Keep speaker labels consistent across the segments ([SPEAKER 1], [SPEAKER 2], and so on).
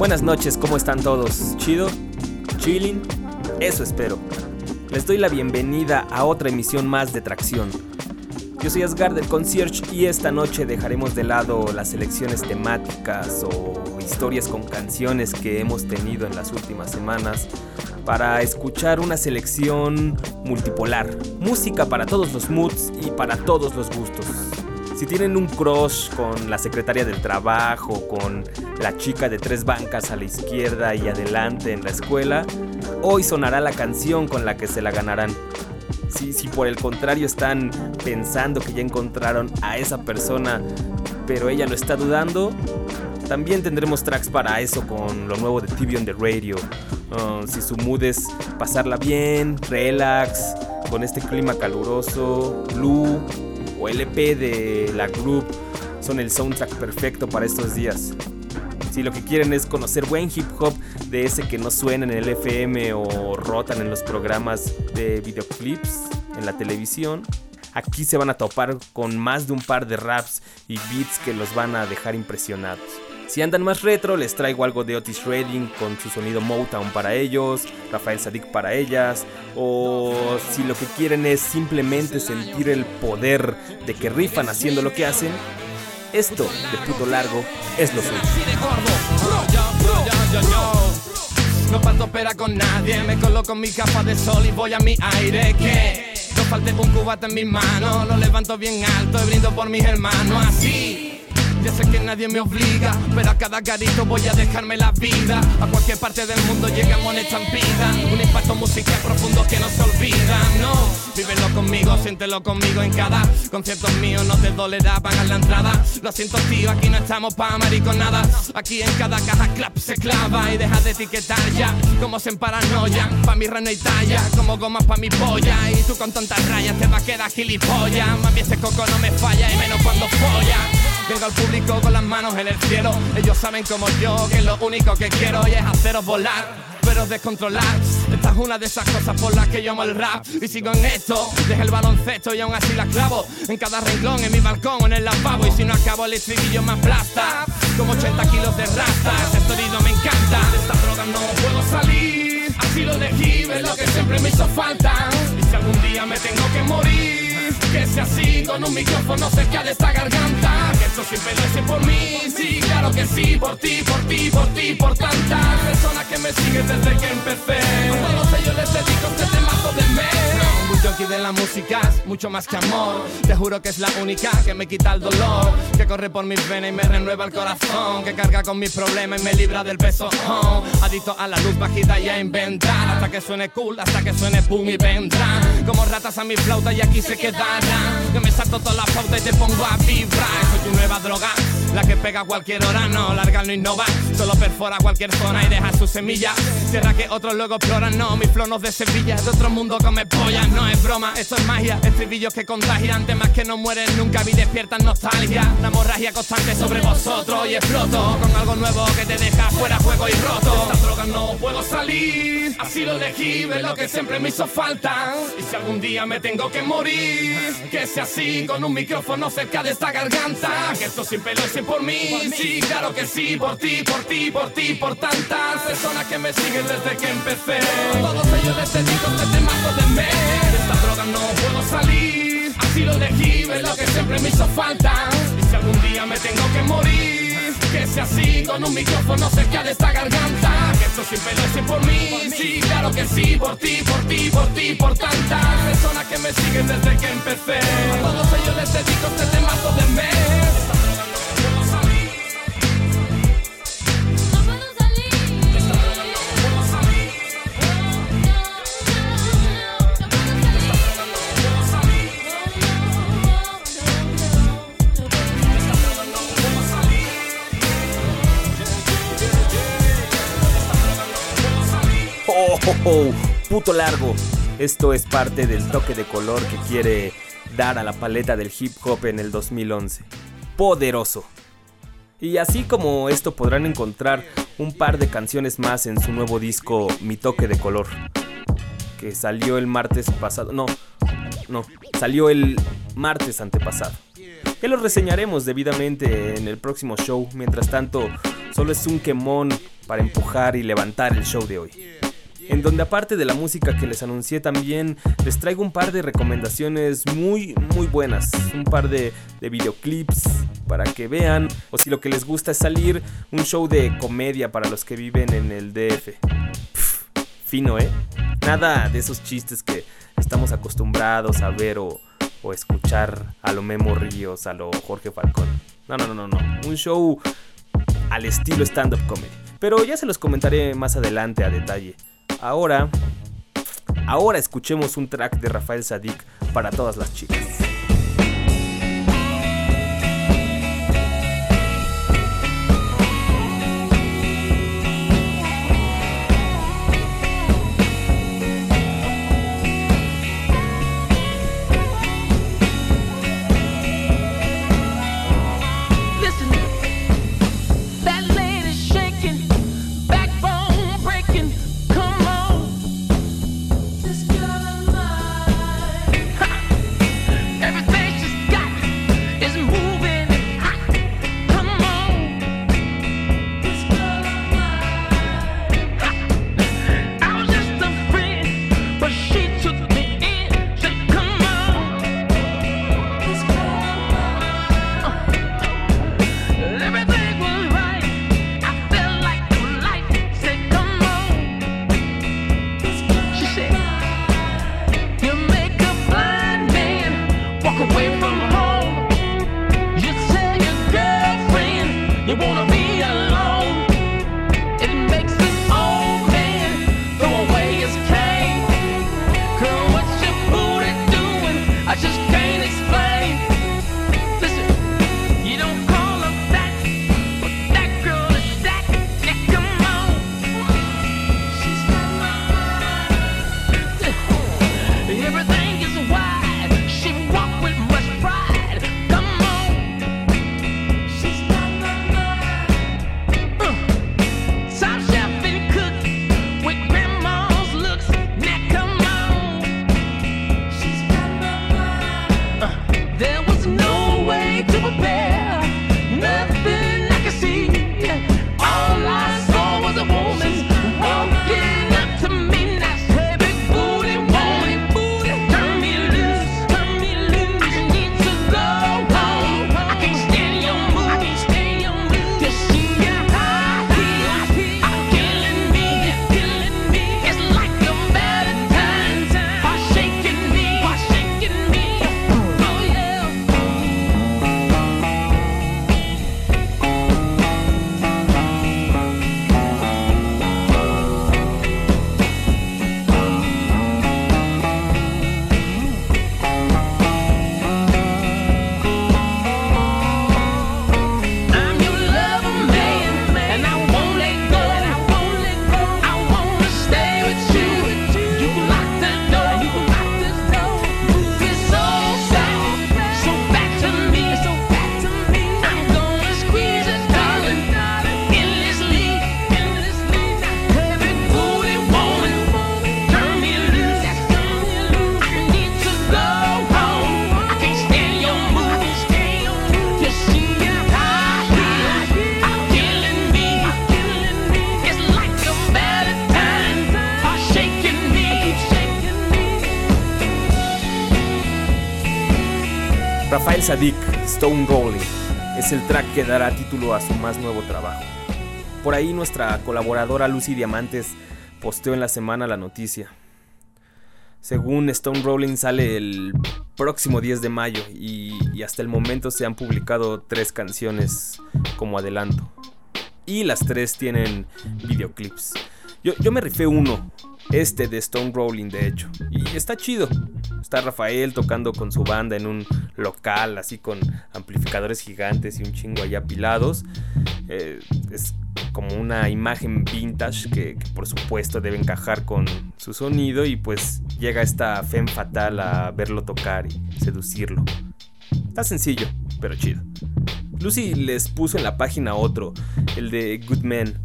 [SPEAKER 1] Buenas noches, ¿cómo están todos? ¿Chido? ¿Chilling? Eso espero. Les doy la bienvenida a otra emisión más de Tracción. Yo soy Asgard del Concierge y esta noche dejaremos de lado las selecciones temáticas o historias con canciones que hemos tenido en las últimas semanas para escuchar una selección multipolar. Música para todos los moods y para todos los gustos. Si tienen un crush con la secretaria del trabajo, con la chica de tres bancas a la izquierda y adelante en la escuela, hoy sonará la canción con la que se la ganarán. Si, si por el contrario están pensando que ya encontraron a esa persona, pero ella lo está dudando, también tendremos tracks para eso con lo nuevo de TV on the Radio. Uh, si su mood es pasarla bien, relax, con este clima caluroso, blue o LP de la group son el soundtrack perfecto para estos días. Si lo que quieren es conocer buen hip hop de ese que no suena en el FM o rotan en los programas de videoclips en la televisión, aquí se van a topar con más de un par de raps y beats que los van a dejar impresionados. Si andan más retro, les traigo algo de Otis Redding con su sonido Motown para ellos, Rafael Sadik para ellas, o si lo que quieren es simplemente sentir el poder de que rifan haciendo lo que hacen, esto de puto largo es lo suyo.
[SPEAKER 2] No parto pera con nadie, me coloco mi capa de sol y voy a mi aire que no falte un cubate en mis manos, lo levanto bien alto y brindo por mis hermanos así. Ya sé que nadie me obliga, pero a cada garito voy a dejarme la vida. A cualquier parte del mundo llegamos en estampida. Un impacto musical profundo que no se olvida. No, vívelo conmigo, siéntelo conmigo en cada concierto mío. No te dolerá pagar la entrada. Lo siento, tío, aquí no estamos pa' nada Aquí en cada caja clap se clava y deja de etiquetar ya. Como se paranoia, pa' mi rana y talla. Como gomas pa' mi polla. Y tú con tantas rayas te va a quedar gilipollas. Mami, ese coco no me falla y menos cuando folla. Vengo al público con las manos en el cielo. Ellos saben como yo que lo único que quiero es haceros volar, pero descontrolar. Esta es una de esas cosas por las que yo amo el rap. Y sigo en esto, dejo el baloncesto y aún así la clavo. En cada renglón, en mi balcón o en el lavabo. Y si no acabo el estribillo me aplasta. Como 80 kilos de rasta. Este sonido me encanta. De esta droga no puedo salir. Así lo elegí, es lo que siempre me hizo falta. Y si algún día me tengo que morir que sea así, con un micrófono cerca de esta garganta. Que esto siempre lo hice por mí, sí, claro que sí, por ti, por ti, por ti, por tantas personas que me siguen desde que empecé. A todos ellos les dedico este temazo de mes junkie de la música mucho más que amor. Te juro que es la única que me quita el dolor. Que corre por mis venas y me renueva el corazón. Que carga con mis problemas y me libra del peso. Oh, adicto a la luz bajita y a inventar. Hasta que suene cool, hasta que suene boom y vendrá. Como ratas a mi flauta y aquí se quedarán. Que me salto toda la flauta y te pongo a vibrar. Soy tu nueva droga, la que pega cualquier hora. No, larga no innova, solo perfora cualquier zona y deja su semilla. Tierra que otros luego exploran. No, mi flow no de Sevilla, de otro mundo come polla. No es broma, esto es magia. Estribillos que contagian, temas que no mueren nunca. Vi despiertan nostalgia. Una hemorragia constante sobre vosotros y exploto con algo nuevo que te deja fuera juego y roto. Esta droga no puedo salir, así lo elegí, ves lo que siempre me hizo falta. Y si algún día me tengo que morir, que sea así, con un micrófono cerca de esta garganta. Que esto siempre lo hice por mí, sí, claro que sí, por ti, por ti, por ti, por tantas personas que me siguen desde que empecé. todos ellos les dedico este temazo de mes no puedo salir. Así lo elegí, es lo que siempre me hizo falta. Y si algún día me tengo que morir, que sea así, con un micrófono cerca de esta garganta. Que esto siempre lo hice por mí, sí, claro que sí, por ti, por ti, por ti, por tantas personas que me siguen desde que empecé. A todos ellos les dedico este temazo de mes.
[SPEAKER 1] Oh, puto largo. Esto es parte del toque de color que quiere dar a la paleta del hip hop en el 2011. Poderoso. Y así como esto podrán encontrar un par de canciones más en su nuevo disco Mi Toque de Color, que salió el martes pasado. No, no, salió el martes antepasado. Que lo reseñaremos debidamente en el próximo show. Mientras tanto, solo es un quemón
[SPEAKER 3] para empujar y levantar el show de hoy. En donde aparte de la música que les anuncié también les traigo un par de recomendaciones muy muy buenas, un par de, videoclips para que vean o si lo que les gusta es salir, un show de comedia para los que viven en el DF. fino, ¿eh? Nada de esos chistes que estamos acostumbrados a ver o, o escuchar a lo Memo Ríos, a lo Jorge Falcón. No, no, no, no, no. Un show al estilo stand-up comedy. Pero ya se los comentaré más adelante a detalle. Ahora, ahora escuchemos un track de Rafael Sadik para todas las chicas. Stone Rolling, es el track que dará título a su más nuevo trabajo. Por ahí nuestra colaboradora Lucy Diamantes posteó en la semana la noticia. Según Stone Rolling sale el próximo 10 de mayo y, hasta el momento se han publicado tres canciones como adelanto. Y las tres tienen videoclips. Yo, yo me rifé uno, este de Stone Rolling de hecho. Y está chido. Está Rafael tocando con su banda en un local, así con amplificadores gigantes y un chingo allá apilados. Eh, es como una imagen vintage que, por supuesto debe encajar con su sonido y pues llega esta femme fatal a verlo tocar y seducirlo. Está sencillo, pero chido. Lucy les puso en la página otro, el de Good Men.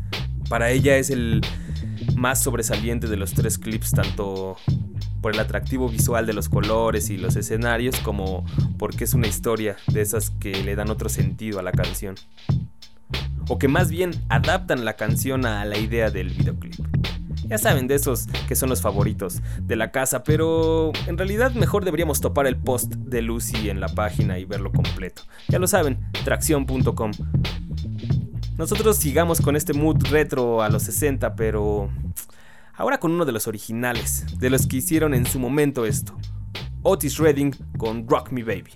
[SPEAKER 3] Para ella es el más sobresaliente de los tres clips, tanto por el atractivo visual de los colores y los escenarios, como porque es una historia de esas que le dan otro sentido a la canción.
[SPEAKER 1] o que más bien adaptan la canción a la idea del videoclip. Ya saben de esos que son los favoritos de la casa, pero en realidad mejor deberíamos topar el post de Lucy en la página y verlo completo. Ya lo saben, tracción.com. Nosotros sigamos con este mood retro a los 60, pero ahora con uno de los originales, de los que hicieron en su momento esto. Otis Redding con Rock Me Baby.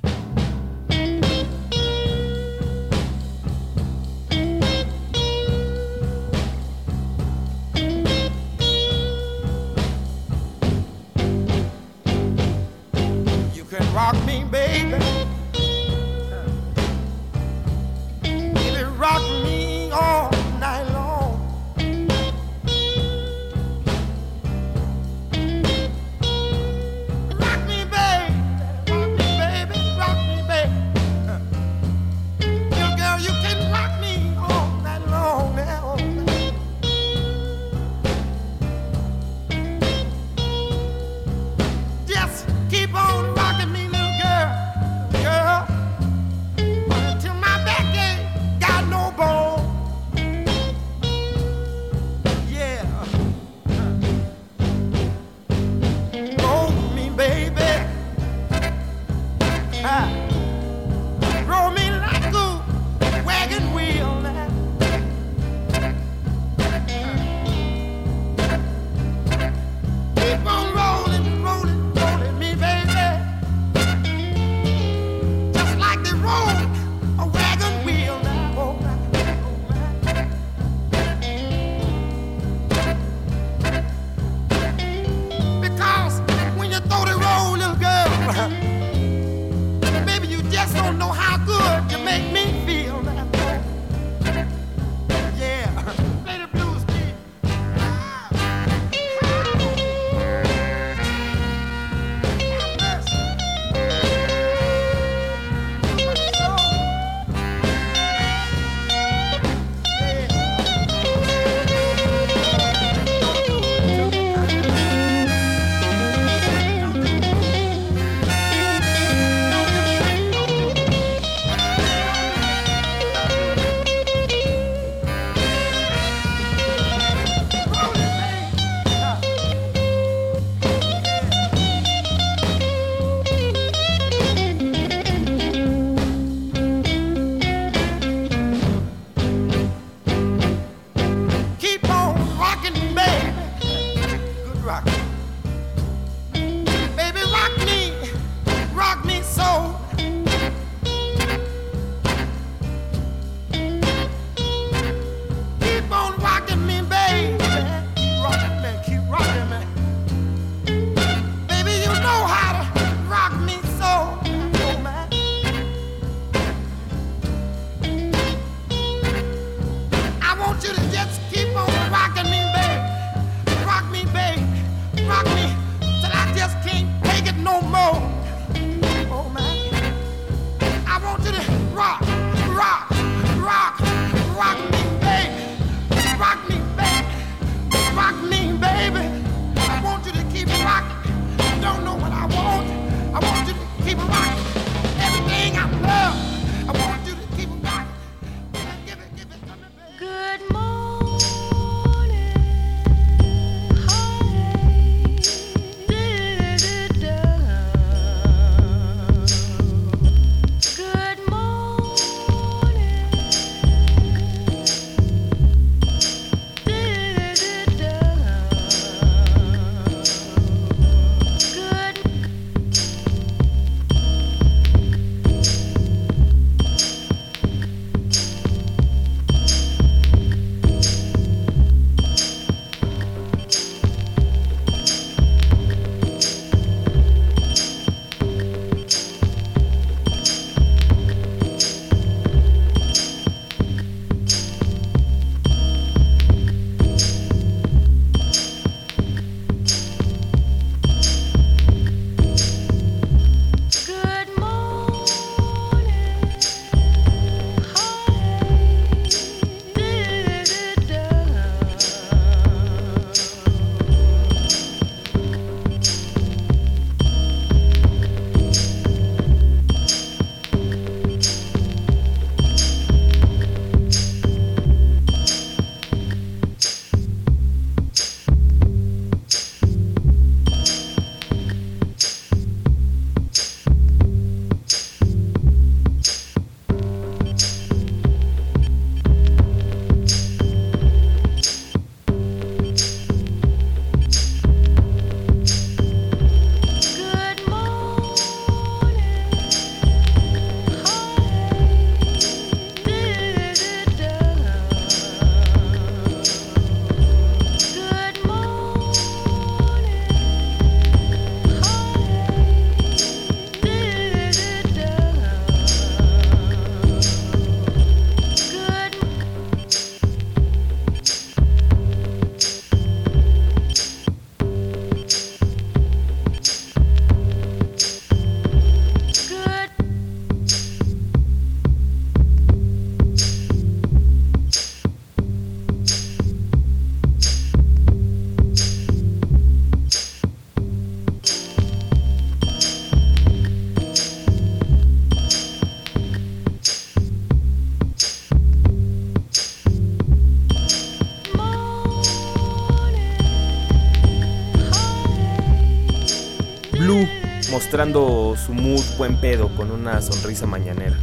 [SPEAKER 1] Mostrando su mood buen pedo con una sonrisa mañanera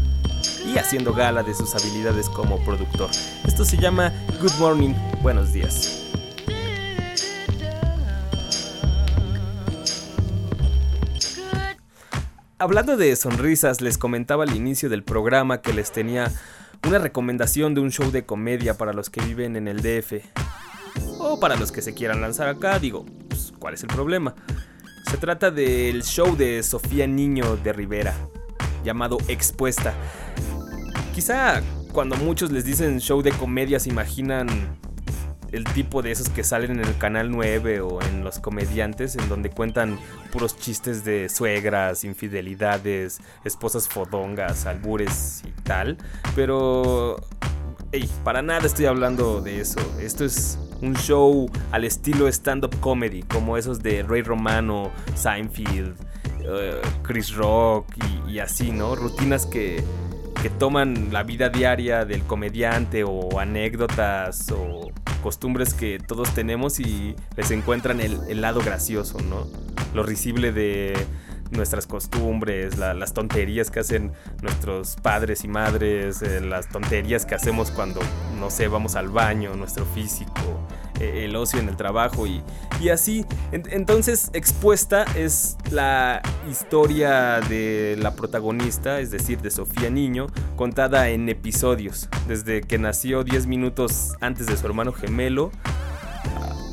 [SPEAKER 1] y haciendo gala de sus habilidades como productor. Esto se llama Good Morning, buenos días. Hablando de sonrisas, les comentaba al inicio del programa que les tenía una recomendación de un show de comedia para los que viven en el DF. O para los que se quieran lanzar acá, digo, pues, ¿cuál es el problema? Se trata del show de Sofía Niño de Rivera, llamado Expuesta. Quizá cuando muchos les dicen show de comedia se imaginan el tipo de esos que salen en el canal 9 o en los comediantes, en donde cuentan puros chistes de suegras, infidelidades, esposas fodongas, albures y tal. Pero, hey, para nada estoy hablando de eso. Esto es un show al estilo stand-up comedy, como esos de Ray Romano, Seinfeld, eh, Chris Rock y así, ¿no? Rutinas que que toman la vida diaria del comediante o anécdotas o costumbres que todos tenemos y les encuentran el, lado gracioso, ¿no? Lo risible de nuestras costumbres, las tonterías que hacen nuestros padres y madres, eh, las tonterías que hacemos cuando, no sé, vamos al baño, nuestro físico, eh, el ocio en el trabajo y, y así. entonces, expuesta es la historia de la protagonista, es decir, de Sofía Niño, contada en episodios, desde que nació 10 minutos antes de su hermano gemelo,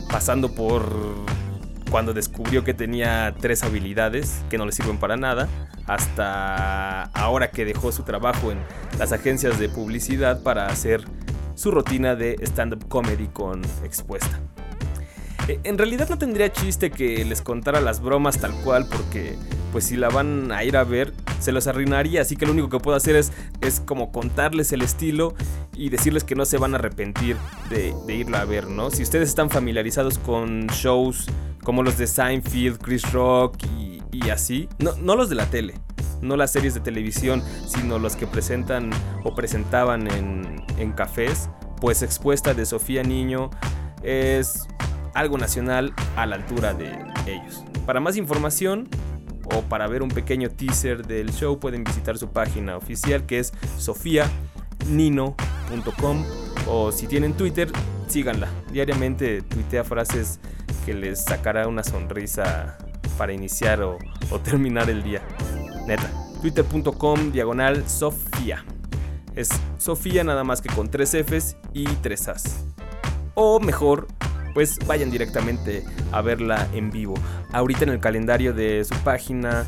[SPEAKER 1] pasando por cuando descubrió que tenía tres habilidades que no le sirven para nada, hasta ahora que dejó su trabajo en las agencias de publicidad para hacer su rutina de stand-up comedy con expuesta. Eh, en realidad no tendría chiste que les contara las bromas tal cual porque pues si la van a ir a ver se los arruinaría, así que lo único que puedo hacer es, es como contarles el estilo y decirles que no se van a arrepentir de, de irla a ver, ¿no? Si ustedes están familiarizados con shows como los de Seinfeld, Chris Rock y, y así, no, no los de la tele, no las series de televisión, sino los que presentan o presentaban en, en cafés, pues Expuesta de Sofía Niño es algo nacional a la altura de ellos. Para más información o para ver un pequeño teaser del show pueden visitar su página oficial que es sofianino.com o si tienen Twitter, síganla. Diariamente tuitea frases que les sacará una sonrisa para iniciar o, terminar el día. Neta. Twitter.com diagonal Sofía. Es Sofía nada más que con tres Fs y tres As. O mejor, pues vayan directamente a verla en vivo. Ahorita en el calendario de su página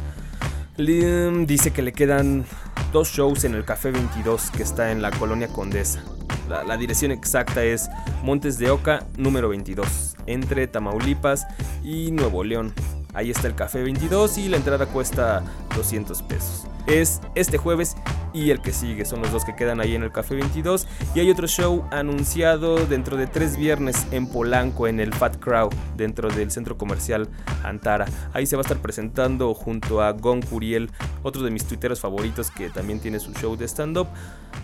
[SPEAKER 1] dice que le quedan dos shows en el Café 22 que está en la colonia Condesa. La, la, dirección exacta es Montes de Oca número 22, entre Tamaulipas y Nuevo León. Ahí está el Café 22 y la entrada cuesta 200 pesos. Es este jueves y el que sigue, son los dos que quedan ahí en el Café 22. Y hay otro show anunciado dentro de tres viernes en Polanco, en el Fat Crow, dentro del centro comercial Antara. Ahí se va a estar presentando junto a Gon Curiel, otro de mis tuiteros favoritos que también tiene su show de stand-up.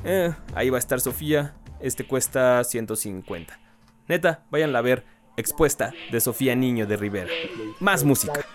[SPEAKER 1] Eh, ahí va a estar Sofía, este cuesta 150. Neta, váyanla a ver expuesta de Sofía Niño de Rivera. Más música.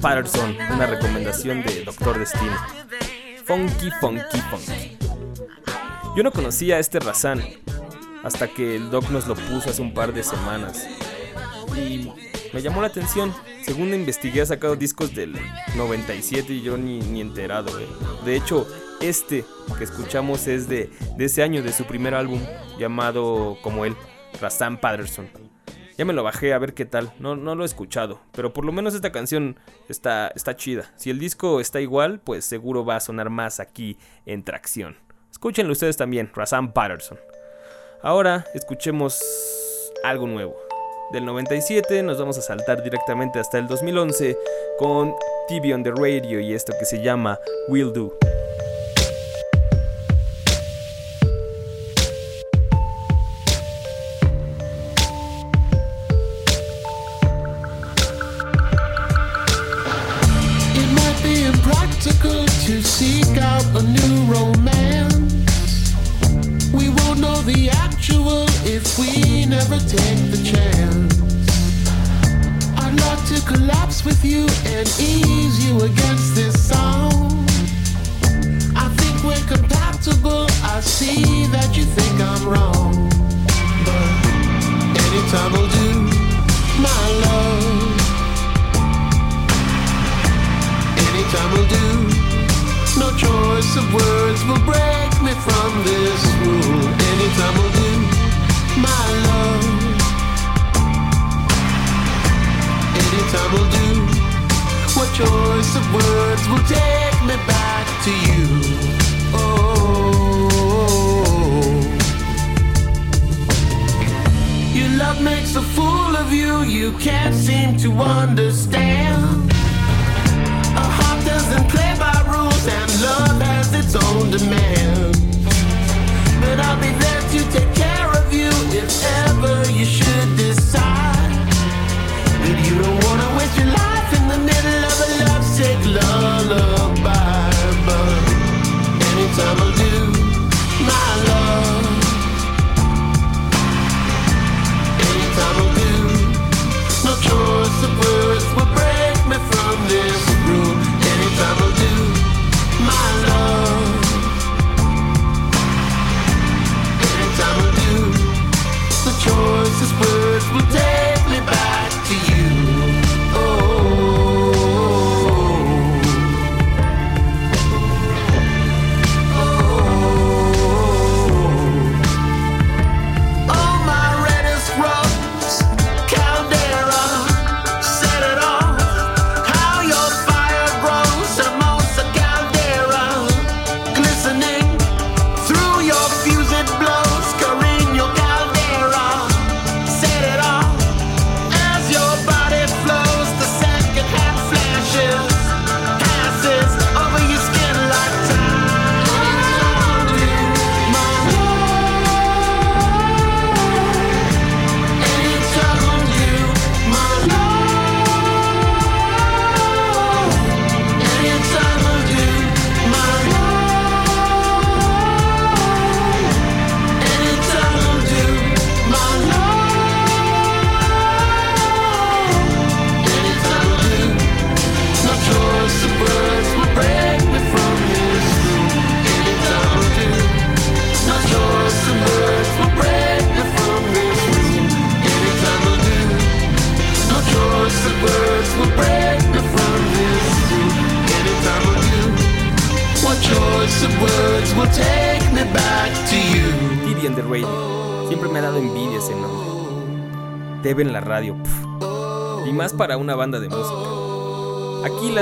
[SPEAKER 1] Patterson, una recomendación de Doctor Destino. Funky, funky, funky. Yo no conocía a este Razan hasta que el doc nos lo puso hace un par de semanas. Y me llamó la atención. Según investigué, ha sacado discos del 97 y yo ni, ni enterado. Eh. De hecho, este que escuchamos es de, de ese año, de su primer álbum, llamado como él, Razan Patterson. Ya me lo bajé a ver qué tal. No, no lo he escuchado. Pero por lo menos esta canción está, está chida. Si el disco está igual, pues seguro va a sonar más aquí en tracción. Escúchenlo ustedes también, Razan Patterson. Ahora escuchemos algo nuevo. Del 97 nos vamos a saltar directamente hasta el 2011 con TV on the Radio y esto que se llama Will Do.
[SPEAKER 4] Seek out a new romance. We won't know the actual if we never take the chance. I'd love to collapse with you and ease you against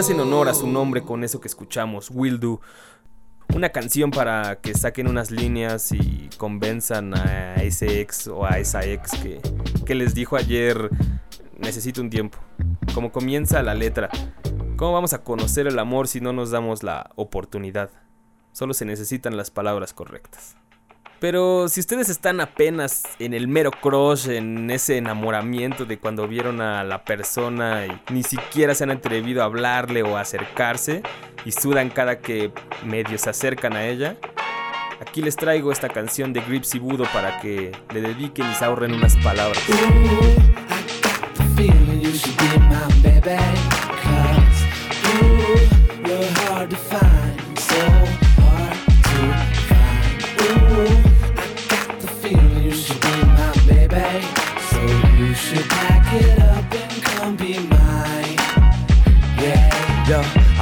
[SPEAKER 1] hacen honor a su nombre con eso que escuchamos, Will Do. Una canción para que saquen unas líneas y convenzan a ese ex o a esa ex que, que les dijo ayer, necesito un tiempo. Como comienza la letra. ¿Cómo vamos a conocer el amor si no nos damos la oportunidad? Solo se necesitan las palabras correctas. Pero si ustedes están apenas en el mero crush, en ese enamoramiento de cuando vieron a la persona y ni siquiera se han atrevido a hablarle o a acercarse y sudan cada que medio se acercan a ella, aquí les traigo esta canción de Grips y Budo para que le dediquen y se ahorren unas palabras.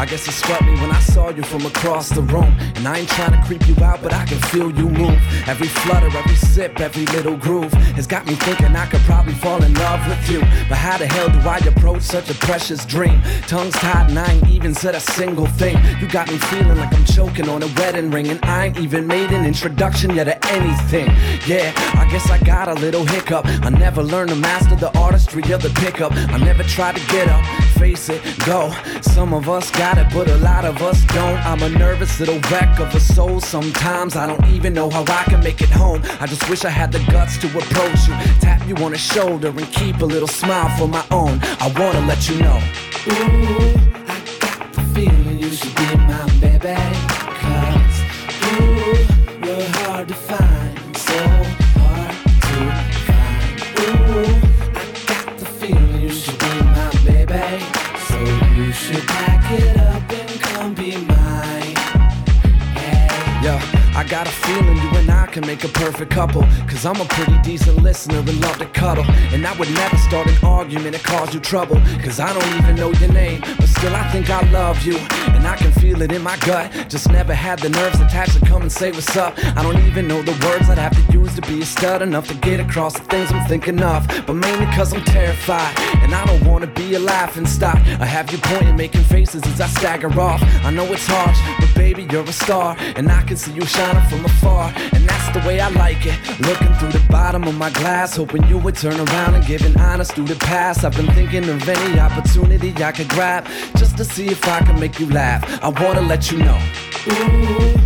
[SPEAKER 5] I guess it struck me when I saw you from across the room. And I ain't trying to creep you out, but I can feel you move. Every flutter, every sip, every little groove has got me thinking I could probably fall in love with you. But how the hell do I approach such a precious dream? Tongues tied and I ain't even said a single thing. You got me feeling like I'm choking on a wedding ring, and I ain't even made an introduction yet to anything. Yeah, I guess I got a little hiccup. I never learned to master the artistry of the pickup. I never tried to get up, face it, go. Some of us got it, but a lot of us don't. I'm a nervous little wreck of a soul. Sometimes I don't even know how I can make it home. I just wish I had the guts to approach you, tap you on the shoulder, and keep a little smile for my own. I wanna let you know. Ooh, I got the feeling you should be my baby. Cause, ooh, you're hard to find, so hard to find. Ooh, I got the feeling you should be my baby. So you should got a feeling you and I can make a perfect couple. Cause I'm a pretty decent listener and love to cuddle. And I would never start an argument that cause you trouble. Cause I don't even know your name, but still I think I love you. And I can feel it in my gut. Just never had the nerves attached to come and say what's up. I don't even know the words I'd have to use to be a stud enough to get across the things I'm thinking of. But mainly cause I'm terrified. And I don't wanna be a laughing stock. I have you pointing, making faces as I stagger off. I know it's harsh, but baby, you're a star. And I can see you shining from afar, and that's the way I like it. Looking through the bottom of my glass, hoping you would turn around and give an honest through the past. I've been thinking of any opportunity I could grab, just to see if I can make you laugh. I wanna let you know. Ooh,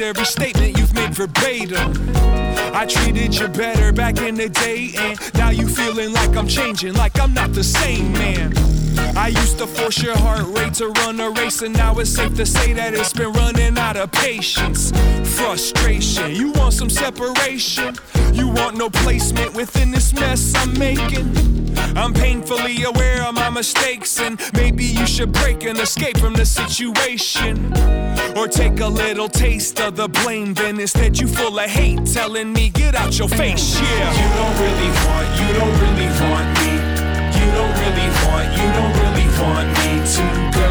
[SPEAKER 6] every statement you've made verbatim. I treated you better back in the day, and now you feeling like I'm changing, like I'm not the same man. I used to force your heart rate to run a race, and now it's safe to say that it's been running out of patience. Frustration, you want some separation, you want no placement within this mess I'm making. I'm painfully aware of my mistakes, and maybe you should break and escape from the situation. Or take a little taste of the blame, then instead you full of hate, telling me, get out your face, yeah.
[SPEAKER 7] You don't really want, you don't really want me. You don't really want, you don't really want me to go.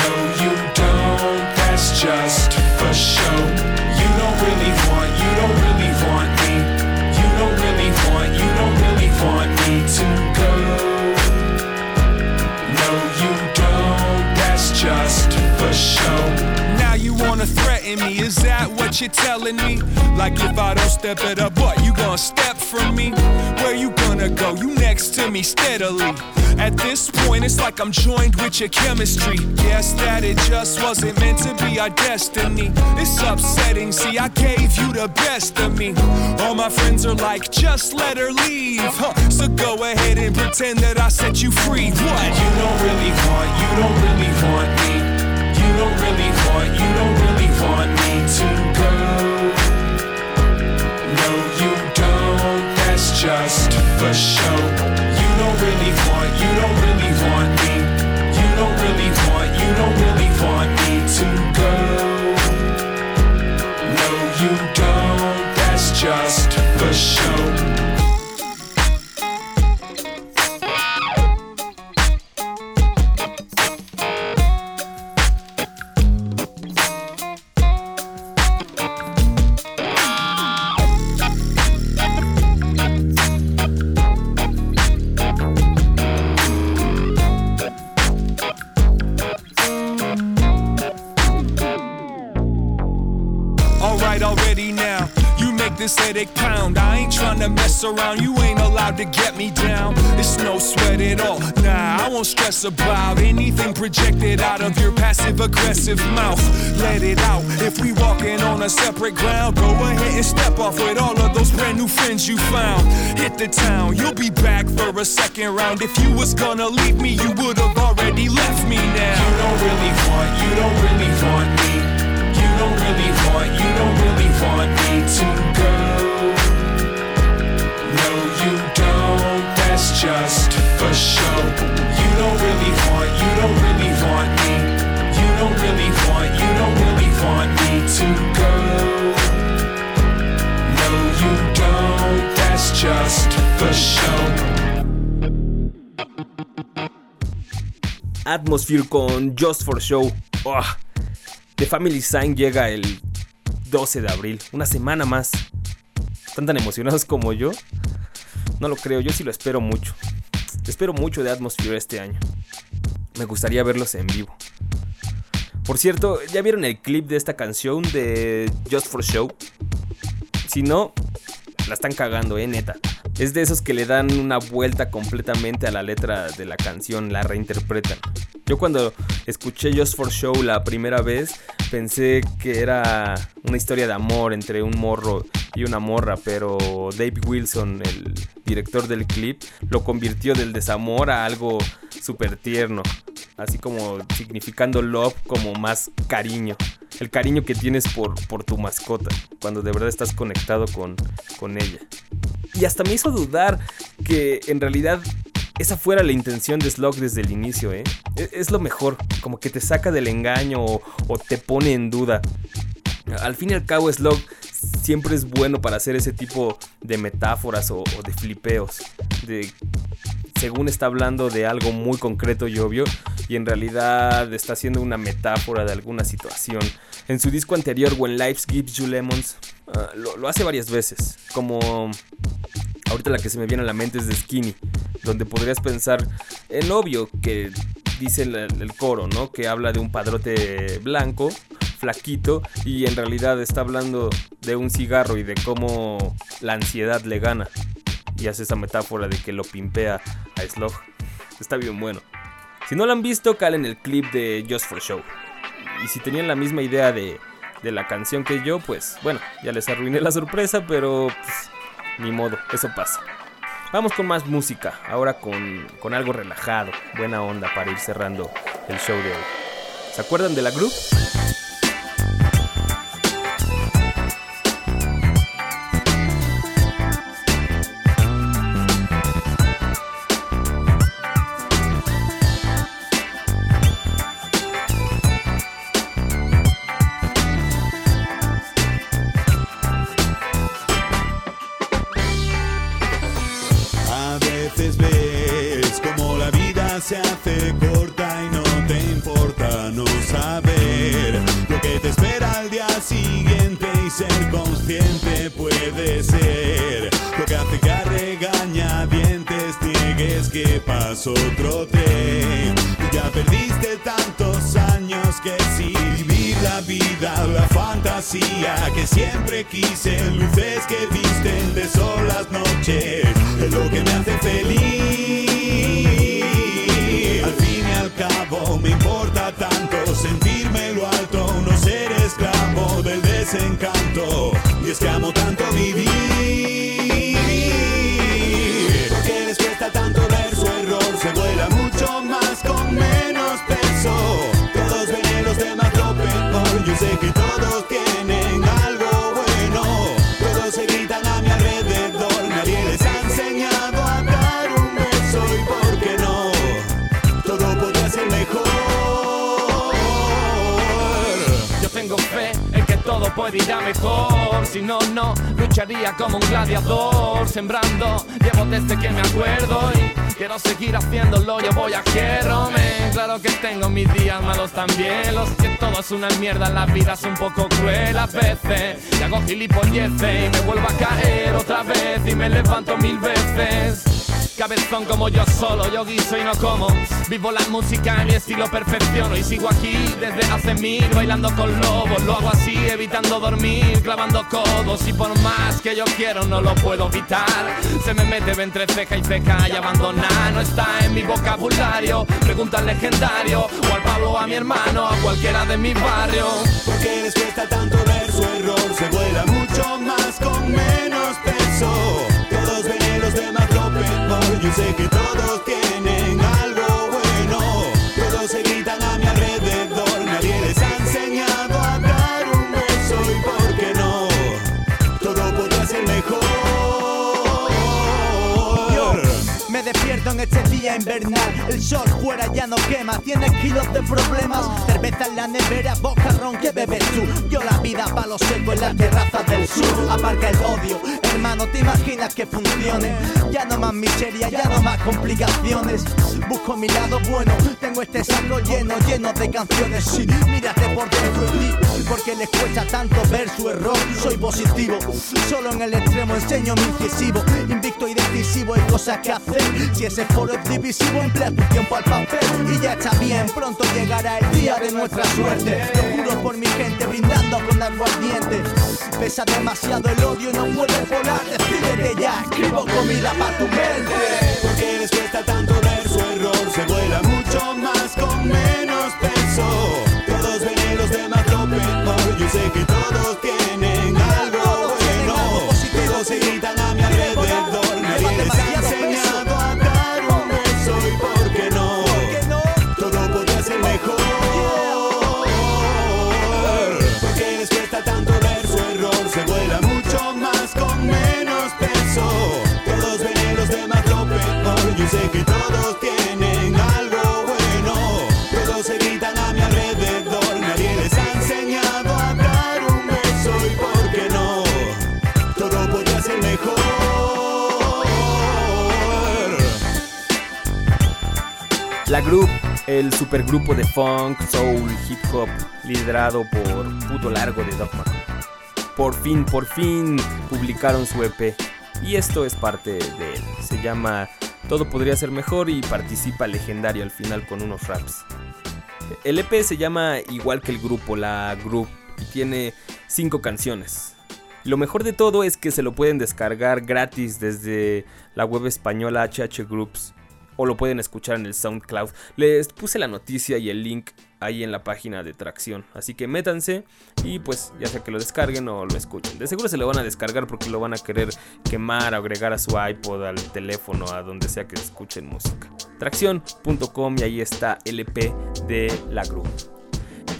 [SPEAKER 7] No, you don't, that's just for show. You don't really want, you don't just for show
[SPEAKER 6] wanna threaten me? Is that what you're telling me? Like if I don't step it up, what you gonna step from me? Where you gonna go? You next to me steadily. At this point, it's like I'm joined with your chemistry. Guess that it just wasn't meant to be our destiny. It's upsetting. See, I gave you the best of me. All my friends are like, just let her leave. Huh. So go ahead and pretend that I set you free. What?
[SPEAKER 7] You don't really want, you don't really want me. You don't really want, you don't just for show. You don't really want, you don't really want me. You don't really want, you don't really want me to go. No, you don't, that's just for show.
[SPEAKER 6] This headache pound. I ain't trying to mess around, you ain't allowed to get me down. It's no sweat at all. Nah, I won't stress about anything projected out of your passive aggressive mouth. Let it out. If we walking on a separate ground, go ahead and step off with all of those brand new friends you found. Hit the town, you'll be back for a second round. If you was gonna leave me, you would've already left me now.
[SPEAKER 1] Atmosphere con Just for Show. Oh, The Family Sign llega el 12 de abril, una semana más. ¿Están tan emocionados como yo? No lo creo, yo sí lo espero mucho. Espero mucho de Atmosphere este año. Me gustaría verlos en vivo. Por cierto, ¿ya vieron el clip de esta canción de Just for Show? Si no, la están cagando, eh, neta. Es de esos que le dan una vuelta completamente a la letra de la canción, la reinterpretan. Yo cuando escuché Just for Show la primera vez pensé que era una historia de amor entre un morro y una morra, pero Dave Wilson, el director del clip, lo convirtió del desamor a algo súper tierno, así como significando love como más cariño, el cariño que tienes por, por tu mascota, cuando de verdad estás conectado con, con ella. Y hasta me hizo dudar que en realidad esa fuera la intención de Slug desde el inicio, ¿eh? Es, es lo mejor, como que te saca del engaño o, o te pone en duda. Al fin y al cabo, Slug siempre es bueno para hacer ese tipo de metáforas o, o de flipeos. De, según está hablando de algo muy concreto y obvio, y en realidad está haciendo una metáfora de alguna situación. En su disco anterior, When Life Gives You Lemons, uh, lo, lo hace varias veces, como ahorita la que se me viene a la mente es de Skinny, donde podrías pensar en obvio que dice el, el, coro, ¿no? Que habla de un padrote blanco, flaquito, y en realidad está hablando de un cigarro y de cómo la ansiedad le gana. Y hace esa metáfora de que lo pimpea a Slug. Está bien bueno. Si no lo han visto, calen el clip de Just for Show. Y si tenían la misma idea de, de la canción que yo, pues bueno, ya les arruiné la sorpresa, pero pues, ni modo, eso pasa. Vamos con más música, ahora con, con, algo relajado, buena onda para ir cerrando el show de hoy. ¿Se acuerdan de la group?
[SPEAKER 8] Al siguiente y ser consciente puede ser lo que hace que regañadientes niegues que pasó otro tren. Ya perdiste tantos años que sí vivir la vida, la fantasía que siempre quise, luces que visten de sol las noches, es lo que me hace feliz cabo me importa tanto desencanto. Y es que amo tanto vivir. A mejor.
[SPEAKER 2] Si no, no, lucharía como un gladiador. Sembrando, llevo desde que me acuerdo. Y quiero seguir haciéndolo, yo voy a quiero, men. Claro que tengo mis días malos también. Los que todo es una mierda, la vida es un poco cruel a veces. Y hago gilipolleces y me vuelvo a caer otra vez. Y me levanto mil veces. Cabezón como yo solo, yo guiso y no como Vivo la música mi estilo perfecciono Y sigo aquí desde hace mil Bailando con lobos, lo hago así evitando dormir Clavando codos y por más que yo quiero, no lo puedo evitar. Se me mete entre ceja y ceja y abandonar. No está en mi vocabulario. Pregunta al legendario, o al Pablo, a mi hermano, a cualquiera de mi barrio.
[SPEAKER 8] Porque les cuesta tanto ver su error, se vuela mucho más con menos peso. Todos ven los demás lo peor, yo sé que
[SPEAKER 9] invernal. El sol fuera ya no quema Tienes kilos de problemas. Cerveza en la nevera, bocarrón que bebes tú. Yo la vida palo seco en las terrazas del sur. Aparca el odio Hermano, ¿te imaginas que funcione? Ya no más miseria, ya no más complicaciones. Busco mi lado bueno Tengo este saco lleno, lleno de canciones. Sí, mírate por dentro de ti Porque les cuesta tanto ver su error. Soy positivo Solo en el extremo enseño mi incisivo. Invicto y decisivo hay cosas que hacer. Si ese foro es divisivo emplea tu tiempo al papel. Y ya está bien, pronto llegará el día de nuestra suerte. Lo juro por mi gente brindando con aguardiente Pesa demasiado el odio, no puedes volar Decídete ya, escribo comida para tu mente.
[SPEAKER 8] Porque les cuesta tanto ver su error, se vuela mucho más con menos peso. Todos ven en los demás yo sé que todos tienen
[SPEAKER 1] La Group, el supergrupo de funk, soul, hip hop, liderado por Puto Largo de Dogma. Por fin, por fin publicaron su EP. Y esto es parte de él. Se llama Todo podría ser mejor y participa legendario al final con unos raps. El EP se llama igual que el grupo, la Group, y tiene 5 canciones. Lo mejor de todo es que se lo pueden descargar gratis desde la web española HH Groups o lo pueden escuchar en el SoundCloud. Les puse la noticia y el link ahí en la página de Tracción. Así que métanse y pues ya sea que lo descarguen o lo escuchen. De seguro se lo van a descargar porque lo van a querer quemar, agregar a su iPod, al teléfono, a donde sea que escuchen música. Tracción.com y ahí está el EP de la Group.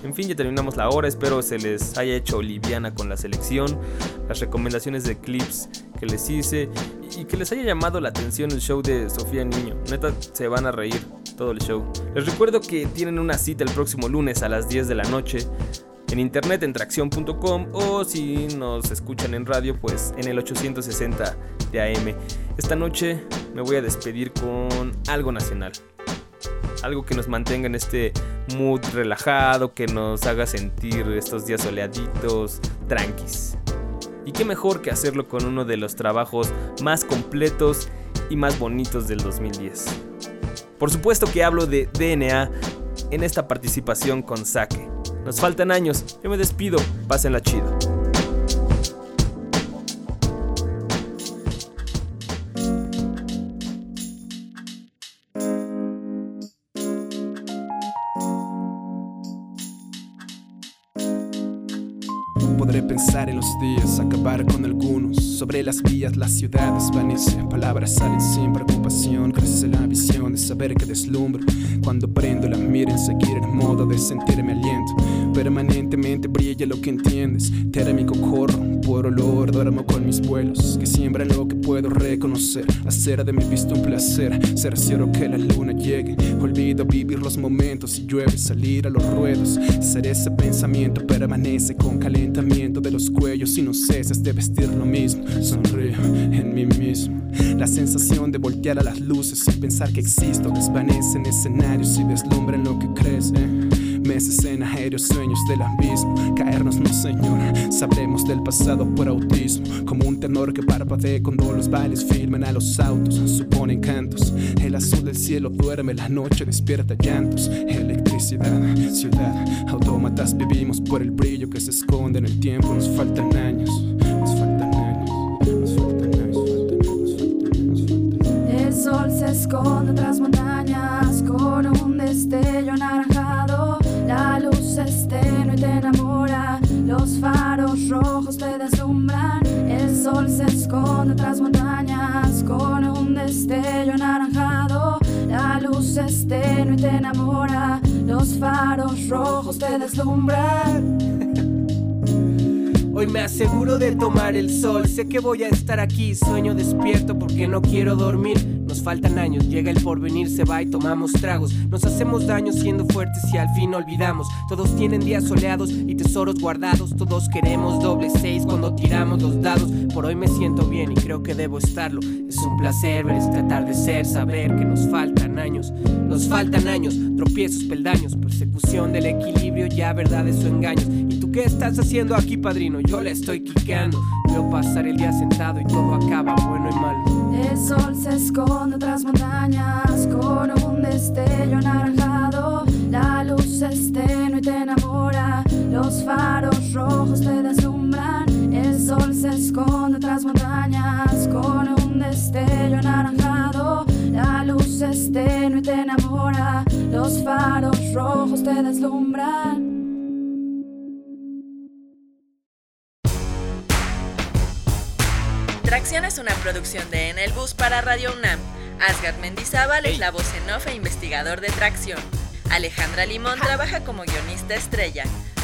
[SPEAKER 1] En fin, ya terminamos la hora. Espero se les haya hecho liviana con la selección, las recomendaciones de clips que les hice y que les haya llamado la atención el show de Sofía Niño. Neta, se van a reír todo el show. Les recuerdo que tienen una cita el próximo lunes a las 10 de la noche en internet en tracción.com o si nos escuchan en radio pues en el 860 de AM. Esta noche me voy a despedir con algo nacional. Algo que nos mantenga en este mood relajado, que nos haga sentir estos días soleaditos, tranquis. Y qué mejor que hacerlo con uno de los trabajos más completos y más bonitos del 2010. Por supuesto que hablo de DNA en esta participación con Saque. Nos faltan años, yo me despido, pásenla chido.
[SPEAKER 10] Sobre las vías, la ciudad desvanece. Palabras salen sin preocupación. Crece la visión de saber que deslumbro. Cuando prendo la mira en seguir el modo de sentirme aliento. Permanentemente brilla lo que entiendes. Térmico corro, por olor, duermo con mis vuelos. Que siembran lo que puedo reconocer. Hacer de mi vista un placer. Cercioro que la luna llegue. Olvido vivir los momentos. Si llueve, salir a los ruedos. Ser ese pensamiento permanece con calentamiento de los cuellos y no ceses de vestir lo mismo. Sonrío en mí mismo. La sensación de voltear a las luces y pensar que existo desvanece en escenarios y deslumbra en lo que crees. Meses en aéreos sueños del abismo. Caernos no, señora. Sabremos del pasado por autismo. Como un tenor que parpadea cuando los bailes filman a los autos. Suponen cantos. El azul del cielo duerme, la noche despierta llantos. Electricidad, ciudad, autómatas vivimos por el brillo que se esconde en el tiempo. Nos faltan años.
[SPEAKER 11] La luz es tenue te enamora. Los faros rojos te deslumbran.
[SPEAKER 12] Hoy me aseguro de tomar el sol. Sé que voy a estar aquí, sueño despierto porque no quiero dormir. Nos faltan años, llega el porvenir, se va y tomamos tragos. Nos hacemos daño siendo fuertes y al fin olvidamos. Todos tienen días soleados y tesoros guardados. Todos queremos doble seis cuando tiramos los dados. Por hoy me siento bien y creo que debo estarlo. Es un placer ver este atardecer, saber que nos faltan años. Nos faltan años, tropiezos, peldaños, persecución del equilibrio, ya verdades o engaños. ¿Y tú qué estás haciendo aquí, padrino? Yo le estoy quiqueando. Veo pasar el día sentado y todo acaba bueno y malo.
[SPEAKER 11] El sol se esconde tras montañas con un destello anaranjado. La luz es tenue y te enamora. Los faros rojos te deslumbran. El sol se esconde tras montañas con un destello anaranjado. La luz es tenue y te enamora. Los faros rojos te deslumbran.
[SPEAKER 13] Tracción es una producción de En el Bus para Radio UNAM. Asgard Mendizábal es la voz en off e investigador de Tracción. Alejandra Limón trabaja como guionista estrella.